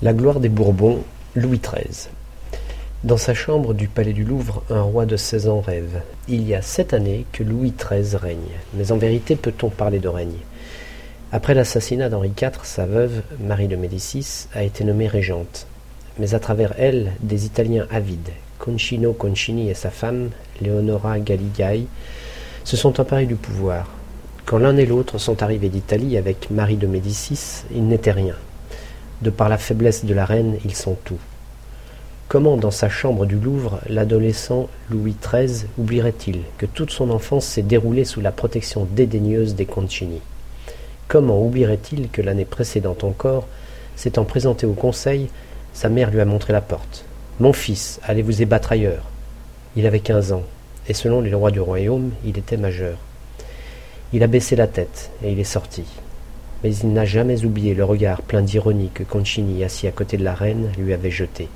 La gloire des Bourbons, Louis XIII. Dans sa chambre du palais du Louvre, un roi de seize ans rêve. Il y a sept années que Louis XIII règne. Mais en vérité, peut-on parler de règne? Après l'assassinat d'Henri IV, sa veuve, Marie de Médicis, a été nommée régente. Mais à travers elle, des Italiens avides, Concino Concini et sa femme, Leonora Galigai, se sont emparés du pouvoir. Quand l'un et l'autre sont arrivés d'Italie avec Marie de Médicis, ils n'étaient rien. De par la faiblesse de la reine, ils sont tout. Comment, dans sa chambre du Louvre, l'adolescent Louis XIII oublierait-il que toute son enfance s'est déroulée sous la protection dédaigneuse des Concini? Comment oublierait-il que l'année précédente encore, s'étant présenté au conseil, sa mère lui a montré la porte? Mon fils, allez vous ébattre ailleurs. Il avait quinze ans, et selon les lois du royaume, il était majeur. Il a baissé la tête, et il est sorti mais il n'a jamais oublié le regard plein d'ironie que Concini, assis à côté de la reine, lui avait jeté.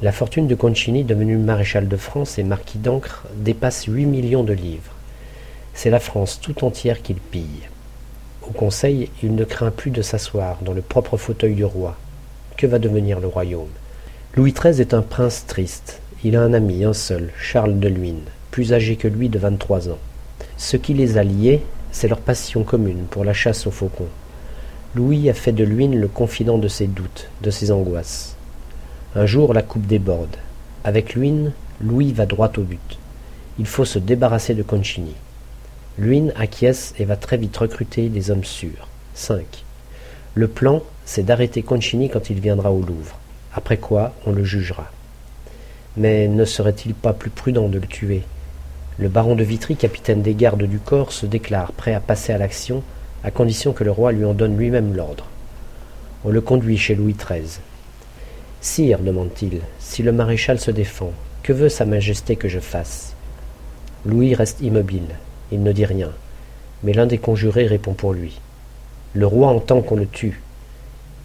La fortune de Concini, devenu maréchal de France et marquis d'Ancre, dépasse huit millions de livres. C'est la France tout entière qu'il pille. Au Conseil, il ne craint plus de s'asseoir dans le propre fauteuil du roi. Que va devenir le royaume? Louis XIII est un prince triste. Il a un ami, un seul, Charles de Luynes, plus âgé que lui de vingt-trois ans. Ce qui les a liés, c'est leur passion commune pour la chasse aux faucons. Louis a fait de Luynes le confident de ses doutes, de ses angoisses. Un jour, la coupe déborde. Avec Luynes, Louis va droit au but. Il faut se débarrasser de Concini. Luynes acquiesce et va très vite recruter des hommes sûrs. Cinq. Le plan, c'est d'arrêter Concini quand il viendra au Louvre, après quoi on le jugera. Mais ne serait-il pas plus prudent de le tuer? Le baron de Vitry, capitaine des gardes du corps, se déclare prêt à passer à l'action, à condition que le roi lui en donne lui-même l'ordre. On le conduit chez Louis XIII. Sire, demande-t-il, si le maréchal se défend, que veut Sa Majesté que je fasse? Louis reste immobile, il ne dit rien, mais l'un des conjurés répond pour lui. Le roi entend qu'on le tue.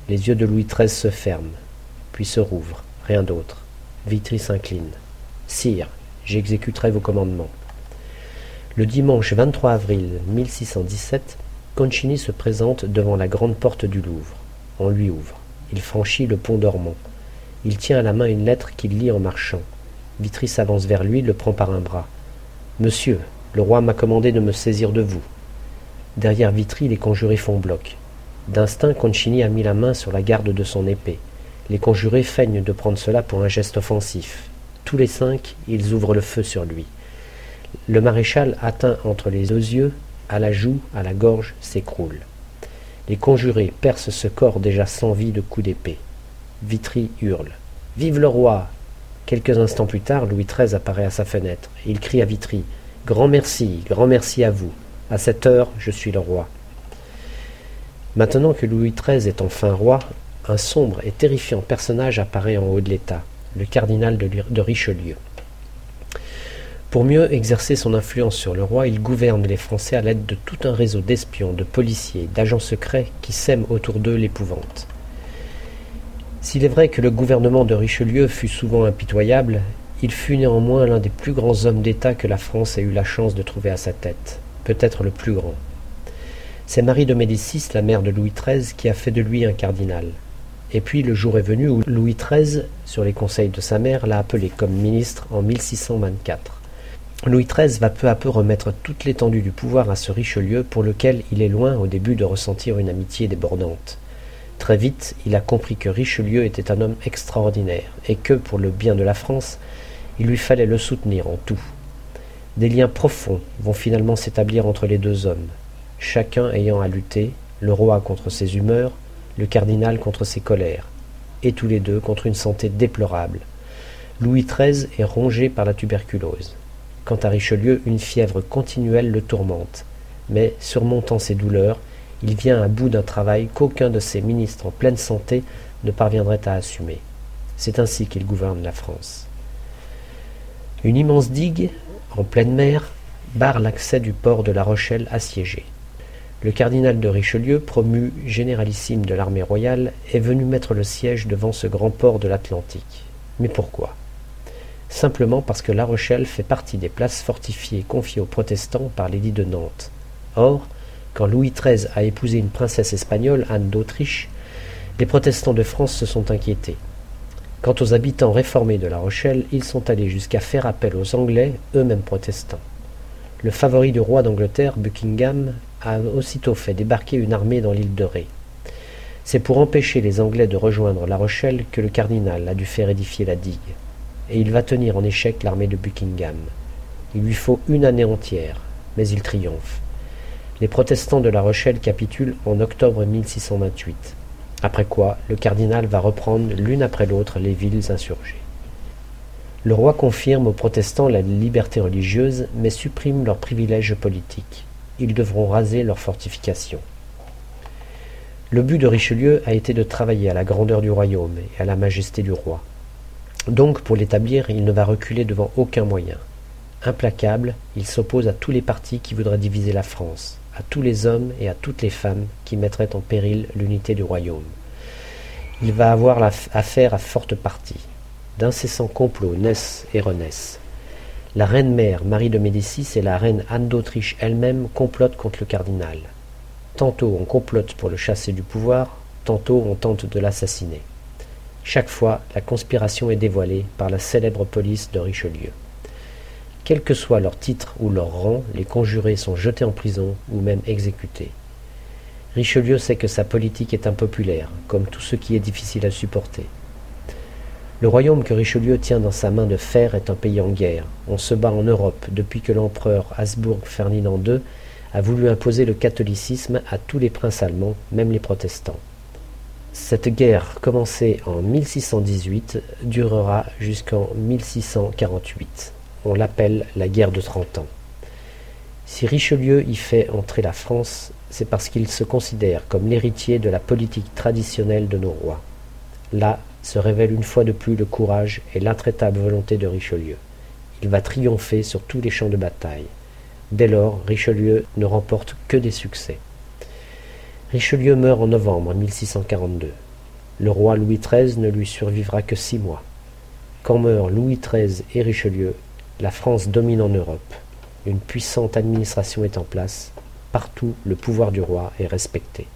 Les yeux de Louis XIII se ferment, puis se rouvrent, rien d'autre. Vitry s'incline. Sire, j'exécuterai vos commandements. Le dimanche 23 avril 1617, Concini se présente devant la grande porte du Louvre. On lui ouvre. Il franchit le pont dormant. Il tient à la main une lettre qu'il lit en marchant. Vitry s'avance vers lui, le prend par un bras. Monsieur, le roi m'a commandé de me saisir de vous. Derrière Vitry, les conjurés font bloc. D'instinct, Concini a mis la main sur la garde de son épée. Les conjurés feignent de prendre cela pour un geste offensif. Tous les cinq, ils ouvrent le feu sur lui. Le maréchal, atteint entre les deux yeux, à la joue, à la gorge, s'écroule. Les conjurés percent ce corps déjà sans vie de coups d'épée. Vitry hurle. Vive le roi Quelques instants plus tard, Louis XIII apparaît à sa fenêtre. Il crie à Vitry. Grand merci, grand merci à vous. À cette heure, je suis le roi. Maintenant que Louis XIII est enfin roi, un sombre et terrifiant personnage apparaît en haut de l'État, le cardinal de Richelieu. Pour mieux exercer son influence sur le roi, il gouverne les Français à l'aide de tout un réseau d'espions, de policiers, d'agents secrets qui sèment autour d'eux l'épouvante. S'il est vrai que le gouvernement de Richelieu fut souvent impitoyable, il fut néanmoins l'un des plus grands hommes d'État que la France ait eu la chance de trouver à sa tête, peut-être le plus grand. C'est Marie de Médicis, la mère de Louis XIII, qui a fait de lui un cardinal. Et puis le jour est venu où Louis XIII, sur les conseils de sa mère, l'a appelé comme ministre en 1624. Louis XIII va peu à peu remettre toute l'étendue du pouvoir à ce Richelieu pour lequel il est loin au début de ressentir une amitié débordante. Très vite, il a compris que Richelieu était un homme extraordinaire et que, pour le bien de la France, il lui fallait le soutenir en tout. Des liens profonds vont finalement s'établir entre les deux hommes, chacun ayant à lutter, le roi contre ses humeurs, le cardinal contre ses colères, et tous les deux contre une santé déplorable. Louis XIII est rongé par la tuberculose. Quant à Richelieu, une fièvre continuelle le tourmente. Mais, surmontant ses douleurs, il vient à bout d'un travail qu'aucun de ses ministres en pleine santé ne parviendrait à assumer. C'est ainsi qu'il gouverne la France. Une immense digue, en pleine mer, barre l'accès du port de La Rochelle assiégé. Le cardinal de Richelieu, promu généralissime de l'armée royale, est venu mettre le siège devant ce grand port de l'Atlantique. Mais pourquoi? Simplement parce que La Rochelle fait partie des places fortifiées confiées aux protestants par l'édit de Nantes. Or, quand Louis XIII a épousé une princesse espagnole, Anne d'Autriche, Les protestants de France se sont inquiétés. Quant aux habitants réformés de La Rochelle, ils sont allés jusqu'à faire appel aux Anglais, eux-mêmes protestants. Le favori du roi d'Angleterre, Buckingham, a aussitôt fait débarquer une armée dans l'île de Ré. C'est pour empêcher les Anglais de rejoindre La Rochelle que le cardinal a dû faire édifier la digue. Et il va tenir en échec l'armée de Buckingham. Il lui faut une année entière, mais il triomphe. Les protestants de La Rochelle capitulent en octobre 1628. Après quoi, le cardinal va reprendre l'une après l'autre les villes insurgées. Le roi confirme aux protestants la liberté religieuse, mais supprime leurs privilèges politiques. Ils devront raser leurs fortifications. Le but de Richelieu a été de travailler à la grandeur du royaume et à la majesté du roi. Donc, pour l'établir, il ne va reculer devant aucun moyen. Implacable, il s'oppose à tous les partis qui voudraient diviser la France à tous les hommes et à toutes les femmes qui mettraient en péril l'unité du royaume. Il va avoir affaire à forte partie. D'incessants complots naissent et renaissent. La reine-mère Marie de Médicis et la reine Anne d'Autriche elle-même complotent contre le cardinal. Tantôt on complote pour le chasser du pouvoir, tantôt on tente de l'assassiner. Chaque fois, la conspiration est dévoilée par la célèbre police de Richelieu. Quel que soit leur titre ou leur rang, les conjurés sont jetés en prison ou même exécutés. Richelieu sait que sa politique est impopulaire, comme tout ce qui est difficile à supporter. Le royaume que Richelieu tient dans sa main de fer est un pays en guerre. On se bat en Europe depuis que l'empereur Habsbourg Ferdinand II a voulu imposer le catholicisme à tous les princes allemands, même les protestants. Cette guerre, commencée en 1618, durera jusqu'en 1648. On l'appelle la guerre de Trente Ans. Si Richelieu y fait entrer la France, c'est parce qu'il se considère comme l'héritier de la politique traditionnelle de nos rois. Là se révèle une fois de plus le courage et l'intraitable volonté de Richelieu. Il va triompher sur tous les champs de bataille. Dès lors, Richelieu ne remporte que des succès. Richelieu meurt en novembre 1642. Le roi Louis XIII ne lui survivra que six mois. Quand meurent Louis XIII et Richelieu, la France domine en Europe. Une puissante administration est en place. Partout, le pouvoir du roi est respecté.